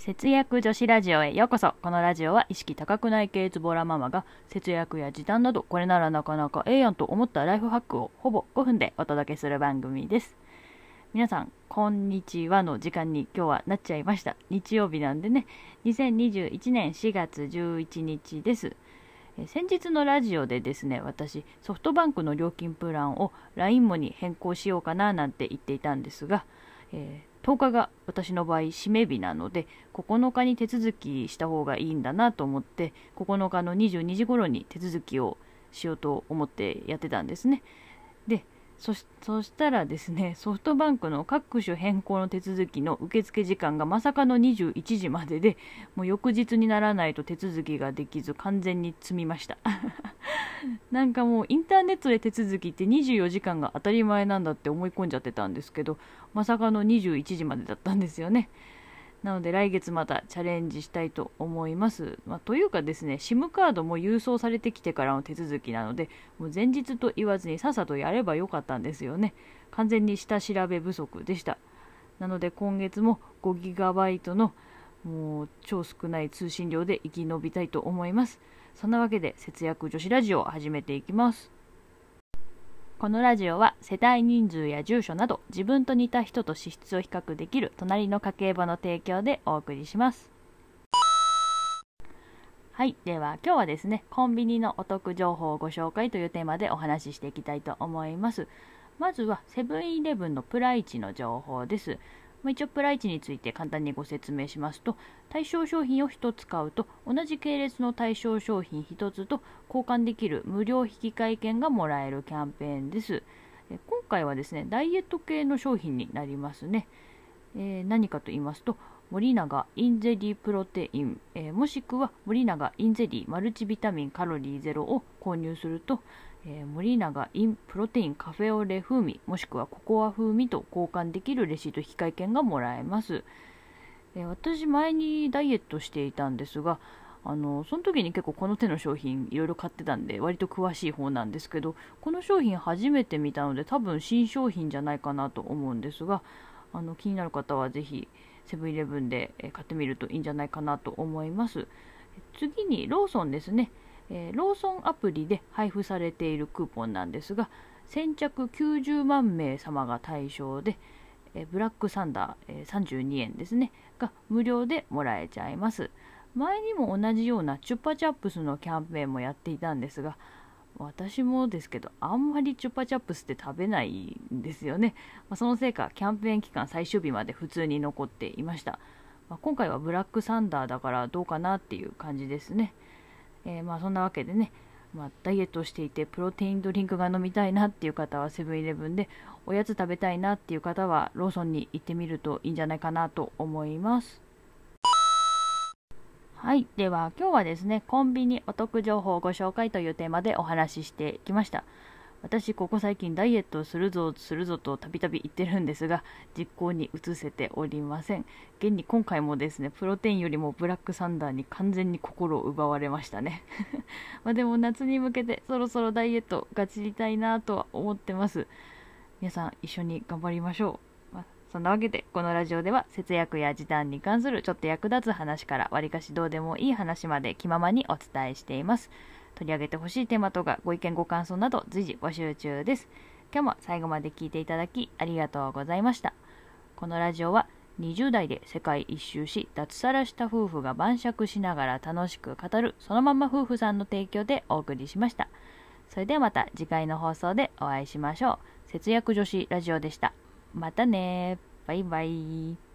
節約女子ラジオへようこそ。このラジオは意識高くない系ズボラママが節約や時短などこれならなかなかええやんと思ったライフハックをほぼ5分でお届けする番組です。皆さんこんにちはの時間に今日はなっちゃいました。日曜日なんでね。2021年4月11日です。先日のラジオでですね私ソフトバンクの料金プランを LINE モに変更しようかななんて言っていたんですが、えー10日が私の場合締め日なので9日に手続きした方がいいんだなと思って9日の22時頃に手続きをしようと思ってやってたんですね。でそしたらですねソフトバンクの各種変更の手続きの受付時間がまさかの21時まででもう翌日にならないと手続きができず完全に積みました。なんかもうインターネットで手続きって24時間が当たり前なんだって思い込んじゃってたんですけどまさかの21時までだったんですよね。なので来月またチャレンジしたいと思います。まあ、というかですね、SIM カードも郵送されてきてからの手続きなので、もう前日と言わずにさっさとやればよかったんですよね。完全に下調べ不足でした。なので今月も 5GB のもう超少ない通信量で生き延びたいと思います。そんなわけで節約女子ラジオを始めていきます。このラジオは世帯人数や住所など自分と似た人と資質を比較できる隣の家計簿の提供でお送りします。はい。では今日はですね、コンビニのお得情報をご紹介というテーマでお話ししていきたいと思います。まずはセブンイレブンのプライチの情報です。ま一応プライチについて簡単にご説明しますと対象商品を1つ買うと同じ系列の対象商品1つと交換できる無料引換券がもらえるキャンペーンです。今回はですねダイエット系の商品になりますね、えー、何かと言いますと森永インゼリープロテイン、えー、もしくは森永インゼリーマルチビタミンカロリーゼロを購入するとえー、森永インプロテインカフェオレ風味もしくはココア風味と交換できるレシート引換券がもらえます、えー、私前にダイエットしていたんですがあのその時に結構この手の商品いろいろ買ってたんで割と詳しい方なんですけどこの商品初めて見たので多分新商品じゃないかなと思うんですがあの気になる方はぜひセブンイレブンで買ってみるといいんじゃないかなと思います。次にローソンですね。え、ローソンアプリで配布されているクーポンなんですが先着90万名様が対象で、え、ブラックサンダー、えー、32円ですね。が無料でもらえちゃいます。前にも同じようなチュッパチャップスのキャンペーンもやっていたんですが私もですけどあんまりチュッパチャップスって食べないんですよね、まあ、そのせいかキャンペーン期間最終日まで普通に残っていました、まあ、今回はブラックサンダーだからどうかなっていう感じですね。えー、まあそんなわけでね、まあ、ダイエットしていてプロテインドリンクが飲みたいなっていう方はセブンイレブンでおやつ食べたいなっていう方はローソンに行ってみるといいんじゃないかなと思います。はいでは今日はですねコンビニお得情報をご紹介というテーマでお話ししてきました私、ここ最近ダイエットするぞ、するぞとたびたび言ってるんですが、実行に移せておりません。現に今回もですね、プロテインよりもブラックサンダーに完全に心を奪われましたね。までも夏に向けてそろそろダイエットがちりたいなとは思ってます。皆さん一緒に頑張りましょう。そんなわけで、このラジオでは節約や時短に関するちょっと役立つ話から、わりかしどうでもいい話まで気ままにお伝えしています。取り上げてほしいテーマとかご意見ご感想など随時募集中です。今日も最後まで聞いていただきありがとうございました。このラジオは20代で世界一周し脱サラした夫婦が晩酌しながら楽しく語るそのまま夫婦さんの提供でお送りしました。それではまた次回の放送でお会いしましょう。節約女子ラジオでした。またねバイバイ。